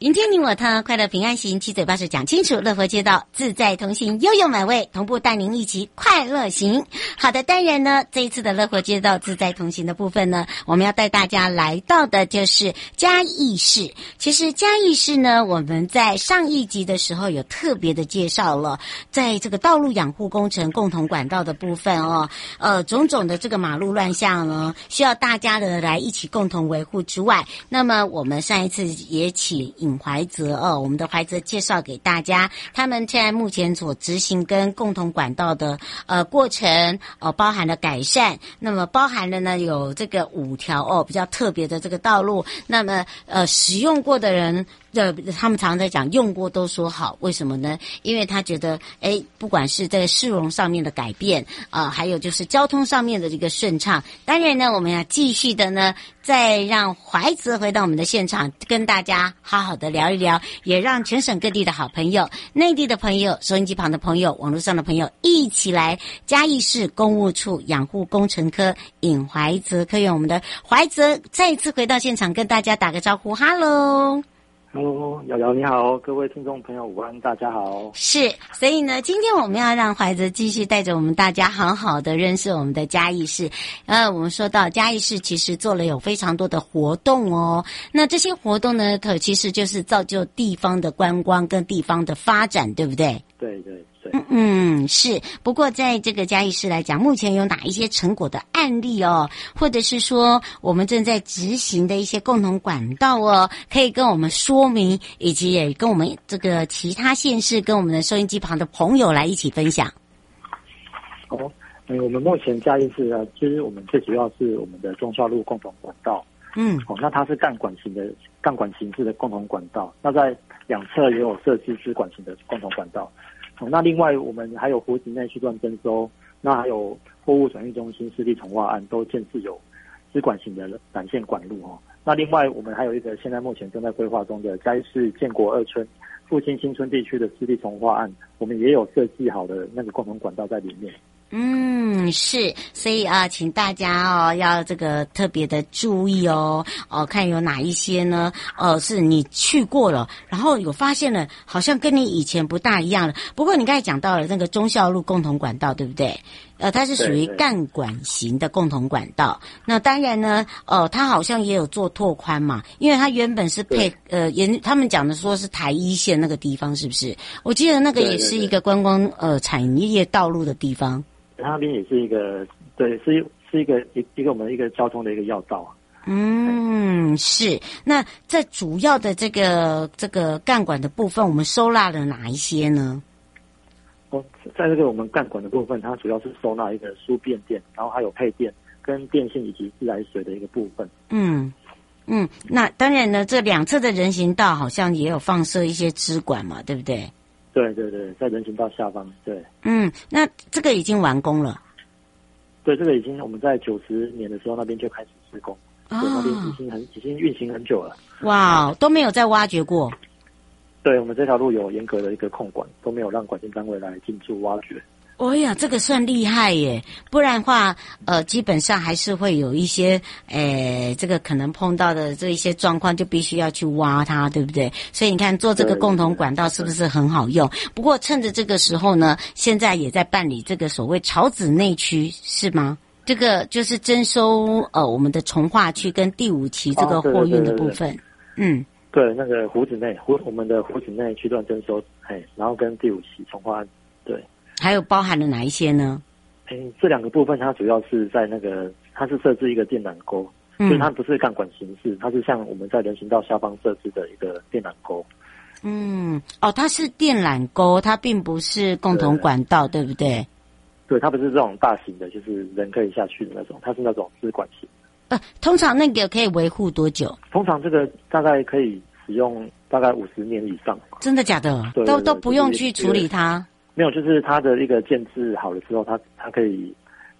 迎天你我他，快乐平安行，七嘴八舌讲清楚，乐活街道自在同行，悠悠美味同步带您一起快乐行。好的，当然呢，这一次的乐活街道自在同行的部分呢，我们要带大家来到的就是嘉义市。其实嘉义市呢，我们在上一集的时候有特别的介绍了，在这个道路养护工程共同管道的部分哦，呃，种种的这个马路乱象呢，需要大家的来一起共同维护之外，那么我们上一次也请。怀泽哦，我们的怀泽介绍给大家，他们现在目前所执行跟共同管道的呃过程哦，包含了改善，那么包含了呢有这个五条哦比较特别的这个道路，那么呃使用过的人。这他们常常在讲，用过都说好，为什么呢？因为他觉得，哎，不管是在市容上面的改变啊、还有就是交通上面的这个顺畅。当然呢，我们要继续的呢，再让怀泽回到我们的现场，跟大家好好的聊一聊，也让全省各地的好朋友、内地的朋友、收音机旁的朋友、网络上的朋友一起来嘉义市公务处养护工程科尹怀泽科员，我们的怀泽再一次回到现场，跟大家打个招呼，哈喽。Hello，瑶瑶你好，各位听众朋友午安，大家好。是，所以呢，今天我们要让怀泽继续带着我们大家好好的认识我们的嘉义市。呃，我们说到嘉义市，其实做了有非常多的活动哦。那这些活动呢，可其实就是造就地方的观光跟地方的发展，对不对？对对。嗯嗯，是。不过，在这个嘉义市来讲，目前有哪一些成果的案例哦，或者是说我们正在执行的一些共同管道哦，可以跟我们说明，以及也跟我们这个其他县市跟我们的收音机旁的朋友来一起分享。哦，嗯，我们目前嘉义市呢，其实我们最主要是我们的中孝路共同管道。嗯，哦，那它是干管型的干管形式的共同管道，那在两侧也有设置支管型的共同管道。那另外，我们还有湖景内区段征收，那还有货物转运中心湿地重化案，都建设有支管型的缆线管路哦。那另外，我们还有一个现在目前正在规划中的嘉义市建国二村附近新村地区的湿地重化案，我们也有设计好的那个共同管道在里面。嗯，是，所以啊，请大家哦，要这个特别的注意哦，哦，看有哪一些呢？哦，是你去过了，然后有发现了，好像跟你以前不大一样了。不过你刚才讲到了那个忠孝路共同管道，对不对？呃，它是属于干管型的共同管道。那当然呢，哦，它好像也有做拓宽嘛，因为它原本是配呃，也他们讲的说是台一线那个地方，是不是？我记得那个也是一个观光呃产业道路的地方。它那边也是一个，对，是是一个一一个我们一个交通的一个要道啊。嗯，是。那在主要的这个这个干管的部分，我们收纳了哪一些呢？哦，在这个我们干管的部分，它主要是收纳一个输变电，然后还有配电跟电信以及自来水的一个部分。嗯嗯，那当然呢，这两侧的人行道好像也有放射一些支管嘛，对不对？对对对，在人行道下方，对。嗯，那这个已经完工了。对，这个已经我们在九十年的时候那边就开始施工，哦，那边已经很已经运行很久了。哇，都没有再挖掘过。对，我们这条路有严格的一个控管，都没有让管线单位来进驻挖掘。哦呀，这个算厉害耶！不然的话，呃，基本上还是会有一些，诶、呃，这个可能碰到的这一些状况，就必须要去挖它，对不对？所以你看，做这个共同管道是不是很好用？不过趁着这个时候呢，现在也在办理这个所谓草籽内区，是吗？这个就是征收呃我们的从化区跟第五期这个货运的部分，嗯，对，那个湖子内湖我们的湖子内区段征收，哎，然后跟第五期重划，对。还有包含了哪一些呢？诶，这两个部分它主要是在那个，它是设置一个电缆沟，嗯，就是它不是钢管形式，它是像我们在人行道下方设置的一个电缆沟。嗯，哦，它是电缆沟，它并不是共同管道，对，对不对？对，它不是这种大型的，就是人可以下去的那种，它是那种支管型。呃，通常那个可以维护多久？通常这个大概可以使用大概五十年以上。真的假的？对，都都不用去处理它。没有，就是它的一个建制好了之后，它它可以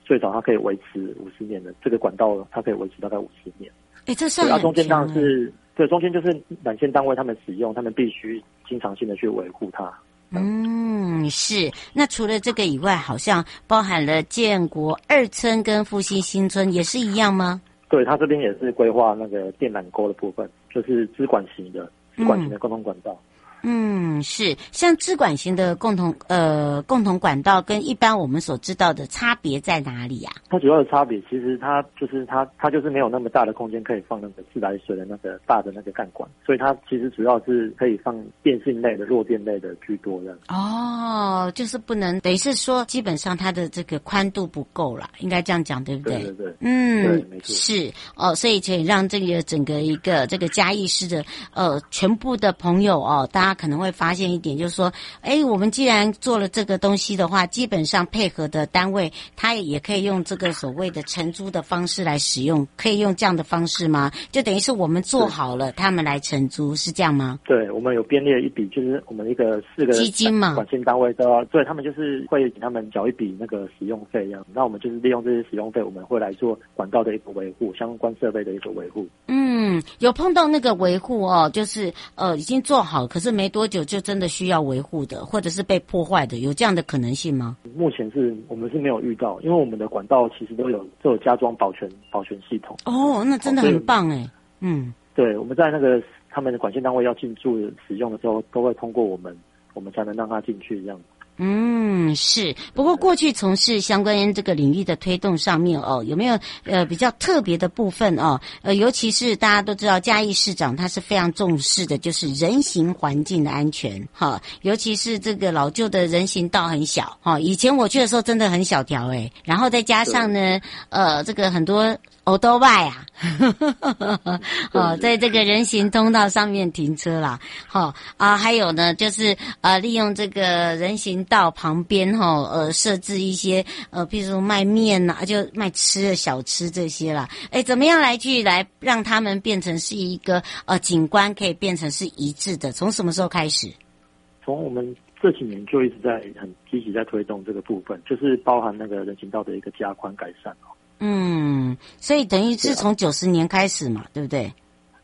最少它可以维持五十年的这个管道，它可以维持大概五十年。哎，这算。中间当然是对，中间就是缆线单位他们使用，他们必须经常性的去维护它。嗯，是。那除了这个以外，好像包含了建国二村跟复兴新村也是一样吗？对，它这边也是规划那个电缆沟的部分，就是支管型的支管型的共同管道。嗯嗯，是像支管型的共同呃共同管道，跟一般我们所知道的差别在哪里呀、啊？它主要的差别其实它就是它它就是没有那么大的空间可以放那个自来水的那个大的那个干管，所以它其实主要是可以放电信类的弱电类的居多的。哦，就是不能等于是说，基本上它的这个宽度不够了，应该这样讲对不对？对对对，嗯，对，没错。是哦，所以可以让这个整个一个这个嘉义市的呃全部的朋友哦，大家。他可能会发现一点，就是说，哎，我们既然做了这个东西的话，基本上配合的单位，他也可以用这个所谓的承租的方式来使用，可以用这样的方式吗？就等于是我们做好了，他们来承租，是这样吗？对，我们有编列一笔，就是我们一个四个基金嘛，管线单位都要，对，他们就是会给他们缴一笔那个使用费，一样，那我们就是利用这些使用费，我们会来做管道的一个维护，相关设备的一个维护。嗯，有碰到那个维护哦，就是呃已经做好，可是。没多久就真的需要维护的，或者是被破坏的，有这样的可能性吗？目前是我们是没有遇到，因为我们的管道其实都有都有加装保全保全系统。哦，那真的很棒哎。嗯，对，我们在那个他们的管线单位要进驻使用的时候，都会通过我们，我们才能让他进去这样。嗯，是。不过过去从事相关这个领域的推动上面哦，有没有呃比较特别的部分哦？呃，尤其是大家都知道嘉义市长他是非常重视的，就是人行环境的安全哈。尤其是这个老旧的人行道很小哈，以前我去的时候真的很小条诶，然后再加上呢，呃，这个很多。欧多拜啊，哦，在这个人行通道上面停车啦，好啊，还有呢，就是呃，利用这个人行道旁边哈，呃，设置一些呃，譬如说卖面呐，就卖吃的小吃这些啦，哎，怎么样来去来让他们变成是一个呃景观，可以变成是一致的？从什么时候开始？从我们这几年就一直在很积极在推动这个部分，就是包含那个人行道的一个加宽改善哦。嗯，所以等于是从九十年开始嘛，对，不对？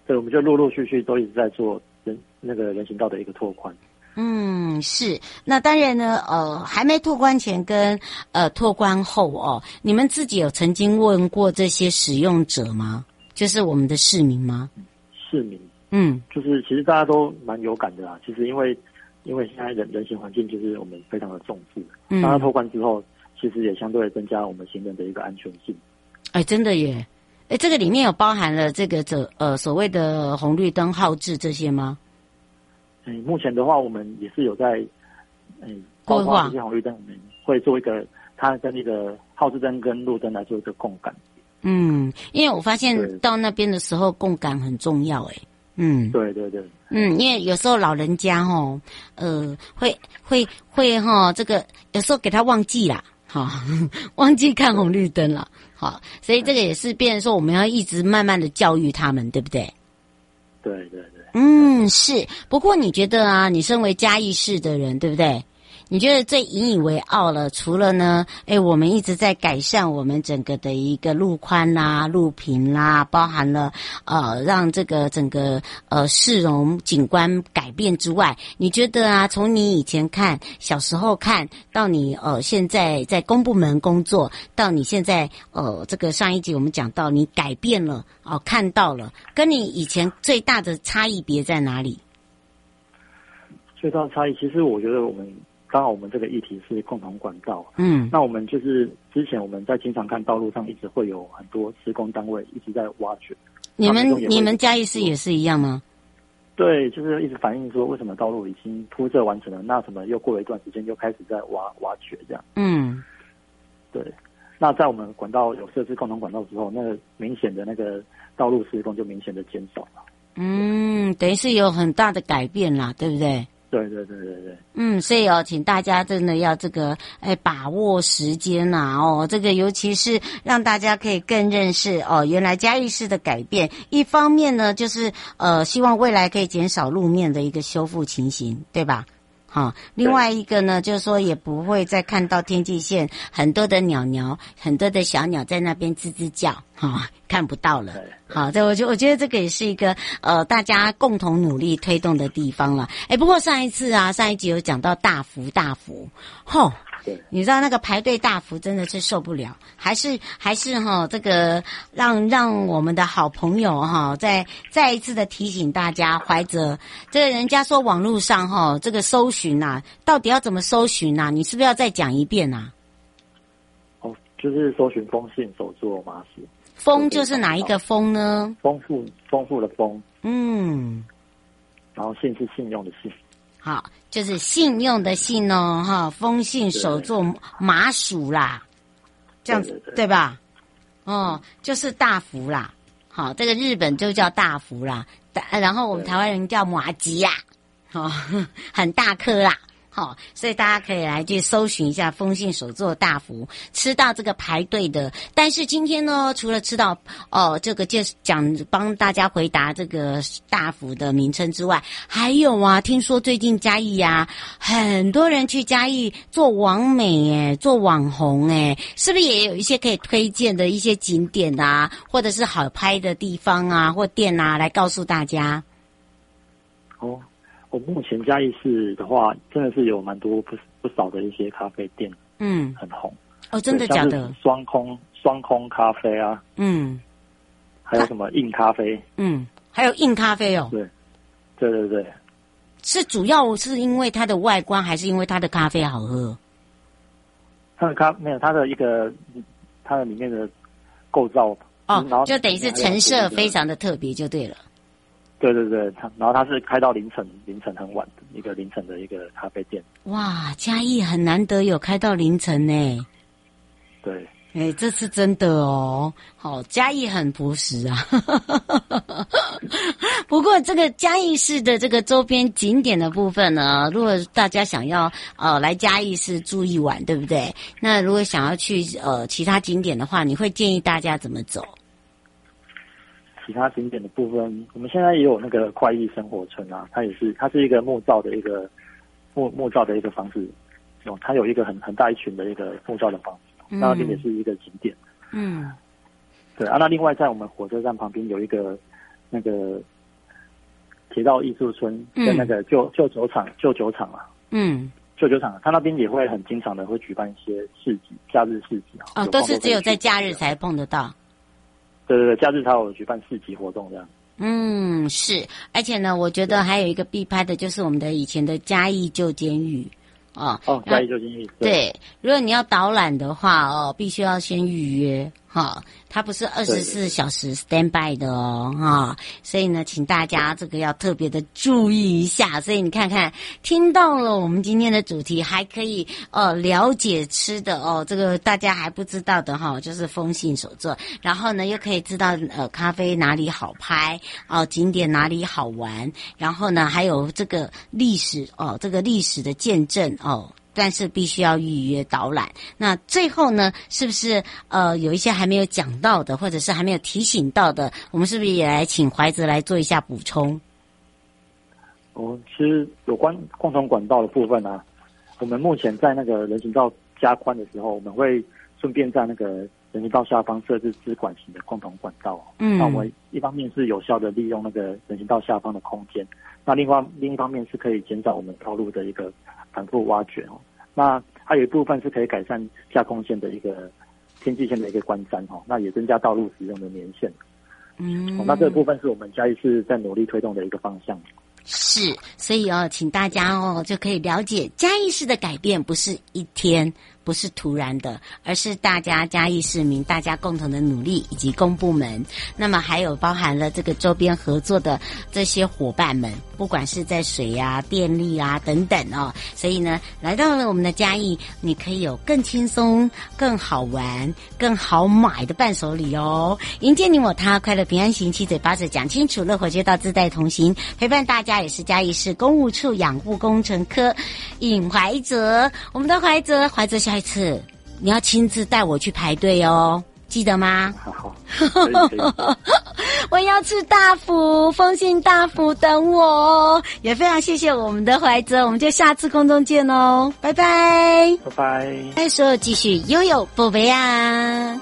对，我们就陆陆续续都一直在做人那个人行道的一个拓宽。嗯，是。那当然呢，呃，还没拓宽前跟呃拓宽后哦，你们自己有曾经问过这些使用者吗？就是我们的市民吗？市民，嗯，就是其实大家都蛮有感的啦。其实因为因为现在人人行环境就是我们非常的重视，嗯，当它拓宽之后。其实也相对增加我们行人的一个安全性。哎，真的耶！哎，这个里面有包含了这个这呃所谓的红绿灯号志这些吗？哎，目前的话，我们也是有在哎规划这些红绿灯，我们会做一个它跟那个号志灯跟路灯来做一个共感。嗯，因为我发现到那边的时候共感很重要。哎，嗯，对对对，嗯，因为有时候老人家哦，呃，会会会哈，这个有时候给他忘记啦。好，忘记看红绿灯了。好，所以这个也是变成说，我们要一直慢慢的教育他们，对不对？对对对。嗯，是。不过你觉得啊，你身为嘉义市的人，对不对？你觉得最引以为傲了？除了呢，哎，我们一直在改善我们整个的一个路宽啦、路平啦，包含了呃，让这个整个呃市容景观改变之外，你觉得啊，从你以前看小时候看到你呃现在在公部门工作，到你现在呃这个上一集我们讲到你改变了哦、看到了，跟你以前最大的差异别在哪里？最大差异，其实我觉得我们刚好我们这个议题是共同管道，嗯，那我们就是之前我们在经常看道路上一直会有很多施工单位一直在挖掘。你们你们嘉义市也是一样吗？对，就是一直反映说为什么道路已经铺设完成了，那怎么又过了一段时间又开始在挖挖掘这样。嗯，对。那在我们管道有设置共同管道之后，那个明显的那个道路施工就明显的减少了。嗯，等于是有很大的改变啦，对不对？对对对对对，嗯，所以哦，请大家真的要这个哎把握时间呐、啊，哦，这个尤其是让大家可以更认识哦，原来嘉义市的改变，一方面呢就是呃希望未来可以减少路面的一个修复情形，对吧？好，另外一个呢，就是说也不会再看到天际线很多的鸟鸟，很多的小鸟在那边吱吱叫，哈，看不到了。好，这我觉我觉得这个也是一个呃大家共同努力推动的地方了。哎，不过上一次啊，上一集有讲到大福大福，吼。你知道那个排队大幅真的是受不了，还是还是哈这个让让我们的好朋友哈再再一次的提醒大家，怀着这个人家说网络上哈这个搜寻呐，到底要怎么搜寻呐？你是不是要再讲一遍呐？哦，就是搜寻丰信手作麻糬。丰就是哪一个丰呢？丰富丰富的丰。嗯。然后信是信用的信。好，就是信用的信哦，哈，封信手作麻薯啦，这样子对吧？哦，就是大福啦，好，这个日本就叫大福啦，然后我们台湾人叫麻吉呀，哦，很大颗啦。好，所以大家可以来去搜寻一下丰信手作大福，吃到这个排队的。但是今天呢，除了吃到哦这个介讲帮大家回答这个大福的名称之外，还有啊，听说最近嘉义呀，很多人去嘉义做网美诶，做网红诶，是不是也有一些可以推荐的一些景点啊，或者是好拍的地方啊，或店啊，来告诉大家？哦。我目前嘉义市的话，真的是有蛮多不不少的一些咖啡店，嗯，很红。哦，真的假的？双空双空咖啡啊，嗯，还有什么硬咖啡？嗯，还有硬咖啡哦。对，对对对，是主要是因为它的外观，还是因为它的咖啡好喝？它的咖没有它的一个它的里面的构造哦，就等于是成色非常的特别，就对了。对对对，他然后他是开到凌晨，凌晨很晚的一个凌晨的一个咖啡店。哇，嘉义很难得有开到凌晨呢。对，哎，这是真的哦。好，嘉义很朴实啊。不过这个嘉义市的这个周边景点的部分呢，如果大家想要呃来嘉义市住一晚，对不对？那如果想要去呃其他景点的话，你会建议大家怎么走？其他景点的部分，我们现在也有那个快意生活村啊，它也是它是一个木造的一个木木造的一个房子，哦，它有一个很很大一群的一个木造的房子，那那边也是一个景点。嗯，对啊，那另外在我们火车站旁边有一个那个铁道艺术村，跟那个旧旧酒厂旧酒厂啊，嗯，旧酒厂，它那边也会很经常的会举办一些市集，假日市集啊，哦，都是只有在假日才碰得到。对对对，假日才有举办市集活动这样。嗯，是，而且呢，我觉得还有一个必拍的，就是我们的以前的嘉义旧监狱。哦哦，嘉义旧监狱。对，对，如果你要导览的话，哦，必须要先预约。哈，它不是二十四小时 stand by 的哦，哈，所以呢，请大家这个要特别的注意一下。所以你看看，听到了我们今天的主题，还可以呃了解吃的哦，这个大家还不知道的哈，就是风信手做，然后呢又可以知道呃咖啡哪里好拍哦，景点哪里好玩，然后呢还有这个历史哦，这个历史的见证哦。但是必须要预约导览。那最后呢，是不是呃有一些还没有讲到的，或者是还没有提醒到的，我们是不是也来请怀子来做一下补充？哦，其实有关共同管道的部分呢、啊，我们目前在那个人行道加宽的时候，我们会顺便在那个人行道下方设置支管型的共同管道。嗯，那我们一方面是有效的利用那个人行道下方的空间，那另外另一方面是可以减少我们道路的一个反复挖掘哦。那还有一部分是可以改善架空线的一个天际线的一个观瞻哦，那也增加道路使用的年限。嗯，那这个部分是我们嘉义市在努力推动的一个方向。是，所以哦，请大家哦就可以了解嘉义市的改变不是一天。不是突然的，而是大家嘉义市民大家共同的努力以及公部门，那么还有包含了这个周边合作的这些伙伴们，不管是在水啊、电力啊等等哦，所以呢，来到了我们的嘉义，你可以有更轻松、更好玩、更好买的伴手礼哦，迎接你我他，快乐平安行，七嘴八舌讲清楚，乐活街道自带同行，陪伴大家也是嘉义市公务处养护工程科尹怀泽，我们的怀泽，怀泽小。下一次你要亲自带我去排队哦，记得吗？好，我要吃大福，丰信大福等我哦。也非常谢谢我们的怀泽，我们就下次空中见哦，拜拜，拜拜。再说继续悠悠宝贝啊。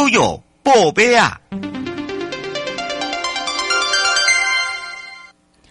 悠悠宝贝啊！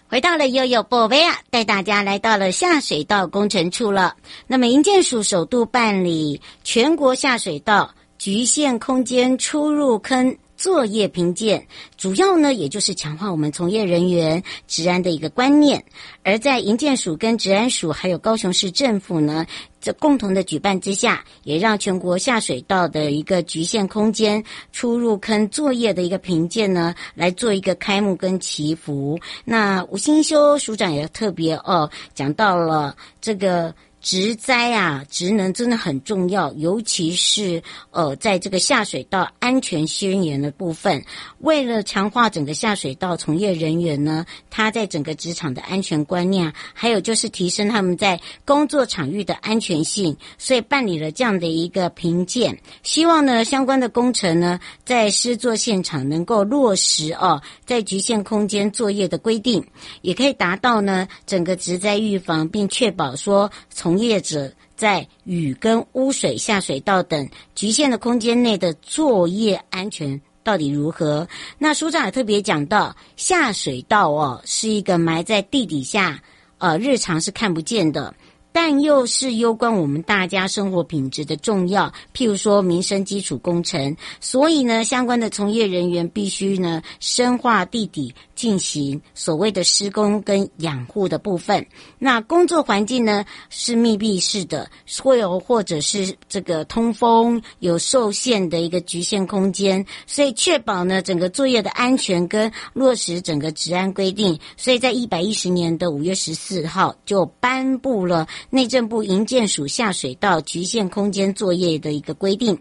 回到了悠悠宝贝啊，带大家来到了下水道工程处了。那么营建署首度办理全国下水道局限空间出入坑作业评鉴，主要呢，也就是强化我们从业人员职安的一个观念。而在营建署跟职安署还有高雄市政府呢，这共同的举办之下，也让全国下水道的一个局限空间出入坑作业的一个评鉴呢，来做一个开幕跟祈福。那吴新修署长也特别哦讲到了这个。植栽啊，职能真的很重要，尤其是呃，在这个下水道安全宣言的部分，为了强化整个下水道从业人员呢，他在整个职场的安全观念，还有就是提升他们在工作场域的安全性，所以办理了这样的一个评鉴，希望呢相关的工程呢，在施作现场能够落实哦，在局限空间作业的规定，也可以达到呢整个职灾预防，并确保说从从业者在雨跟污水下水道等局限的空间内的作业安全到底如何？那书上也特别讲到，下水道哦是一个埋在地底下，呃，日常是看不见的。但又是攸关我们大家生活品质的重要，譬如说民生基础工程，所以呢，相关的从业人员必须呢深化地底进行所谓的施工跟养护的部分。那工作环境呢是密闭式的，会有或者是这个通风有受限的一个局限空间，所以确保呢整个作业的安全跟落实整个治安规定。所以在一百一十年的五月十四号就颁布了。内政部营建署下水道局限空间作业的一个规定，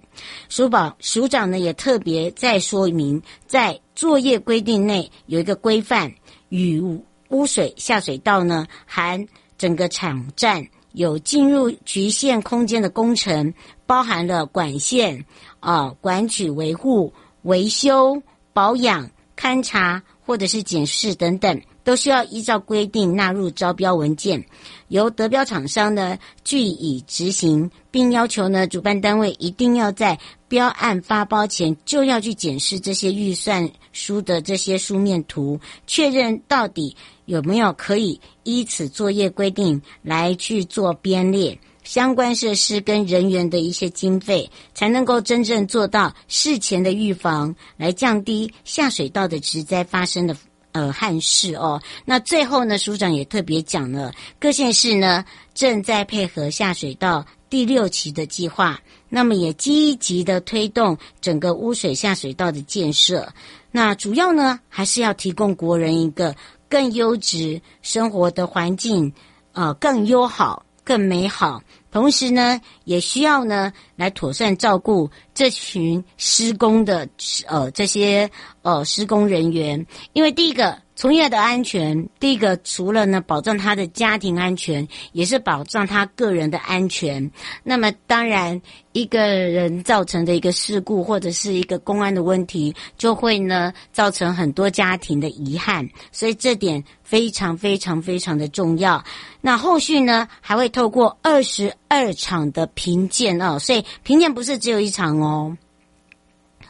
署保署长呢也特别再说明，在作业规定内有一个规范，雨污水下水道呢含整个场站有进入局限空间的工程，包含了管线啊管渠维护、维修、保养、勘察或者是检视等等。都需要依照规定纳入招标文件，由得标厂商呢据以执行，并要求呢主办单位一定要在标案发包前就要去检视这些预算书的这些书面图，确认到底有没有可以依此作业规定来去做编列相关设施跟人员的一些经费，才能够真正做到事前的预防，来降低下水道的职灾发生的。呃，汉市哦。那最后呢，署长也特别讲了，各县市呢正在配合下水道第六期的计划，那么也积极的推动整个污水下水道的建设。那主要呢，还是要提供国人一个更优质生活的环境，呃，更友好、更美好。同时呢，也需要呢来妥善照顾这群施工的呃这些呃施工人员，因为第一个从业的安全，第一个除了呢保障他的家庭安全，也是保障他个人的安全。那么当然，一个人造成的一个事故或者是一个公安的问题，就会呢造成很多家庭的遗憾，所以这点非常非常非常的重要。那后续呢还会透过二十。二场的评鉴哦，所以评鉴不是只有一场哦。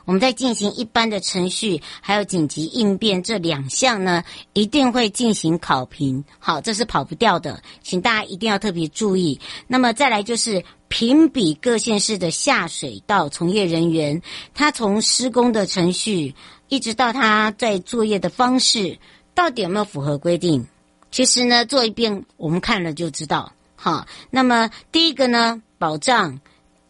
我们在进行一般的程序，还有紧急应变这两项呢，一定会进行考评。好，这是跑不掉的，请大家一定要特别注意。那么再来就是评比各县市的下水道从业人员，他从施工的程序，一直到他在作业的方式，到底有没有符合规定？其实呢，做一遍我们看了就知道。好，那么第一个呢，保障，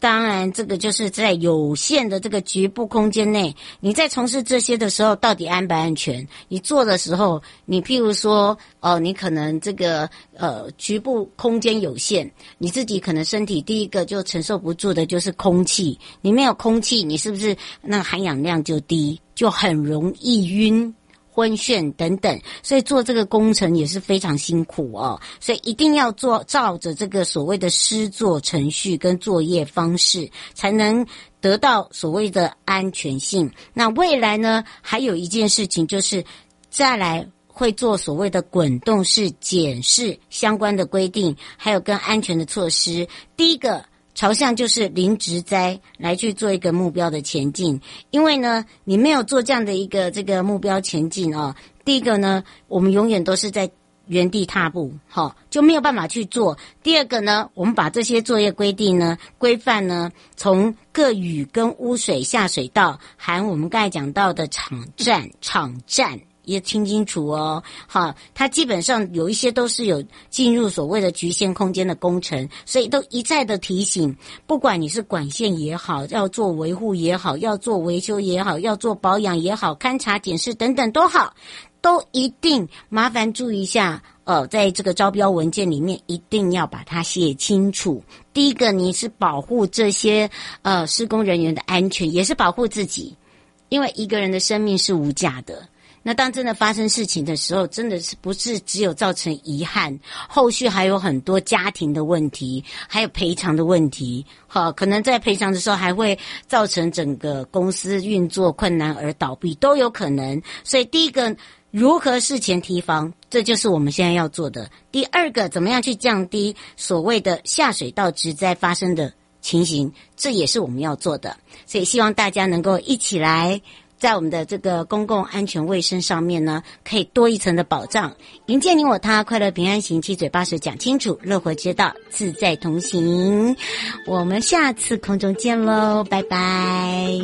当然这个就是在有限的这个局部空间内，你在从事这些的时候，到底安不安全？你做的时候，你譬如说，哦，你可能这个呃局部空间有限，你自己可能身体第一个就承受不住的就是空气，你没有空气，你是不是那个含氧量就低，就很容易晕。昏眩等等，所以做这个工程也是非常辛苦哦。所以一定要做照着这个所谓的施作程序跟作业方式，才能得到所谓的安全性。那未来呢，还有一件事情就是再来会做所谓的滚动式检视相关的规定，还有跟安全的措施。第一个。朝向就是零职灾来去做一个目标的前进，因为呢，你没有做这样的一个这个目标前进哦。第一个呢，我们永远都是在原地踏步，好，就没有办法去做。第二个呢，我们把这些作业规定呢、规范呢，从各雨跟污水下水道，含我们刚才讲到的场站、场站。也听清楚哦，好，它基本上有一些都是有进入所谓的局限空间的工程，所以都一再的提醒，不管你是管线也好，要做维护也好，要做维修也好，要做保养也好，勘察检视等等都好，都一定麻烦注意一下，呃，在这个招标文件里面一定要把它写清楚。第一个，你是保护这些呃施工人员的安全，也是保护自己，因为一个人的生命是无价的。那当真的发生事情的时候，真的是不是只有造成遗憾，后续还有很多家庭的问题，还有赔偿的问题。好，可能在赔偿的时候还会造成整个公司运作困难而倒闭，都有可能。所以第一个，如何事前提防，这就是我们现在要做的。第二个，怎么样去降低所谓的下水道直灾发生的情形，这也是我们要做的。所以希望大家能够一起来。在我们的这个公共安全卫生上面呢，可以多一层的保障，迎接你我他，快乐平安行，七嘴八舌讲清楚，乐活街道自在同行。我们下次空中见喽，拜拜。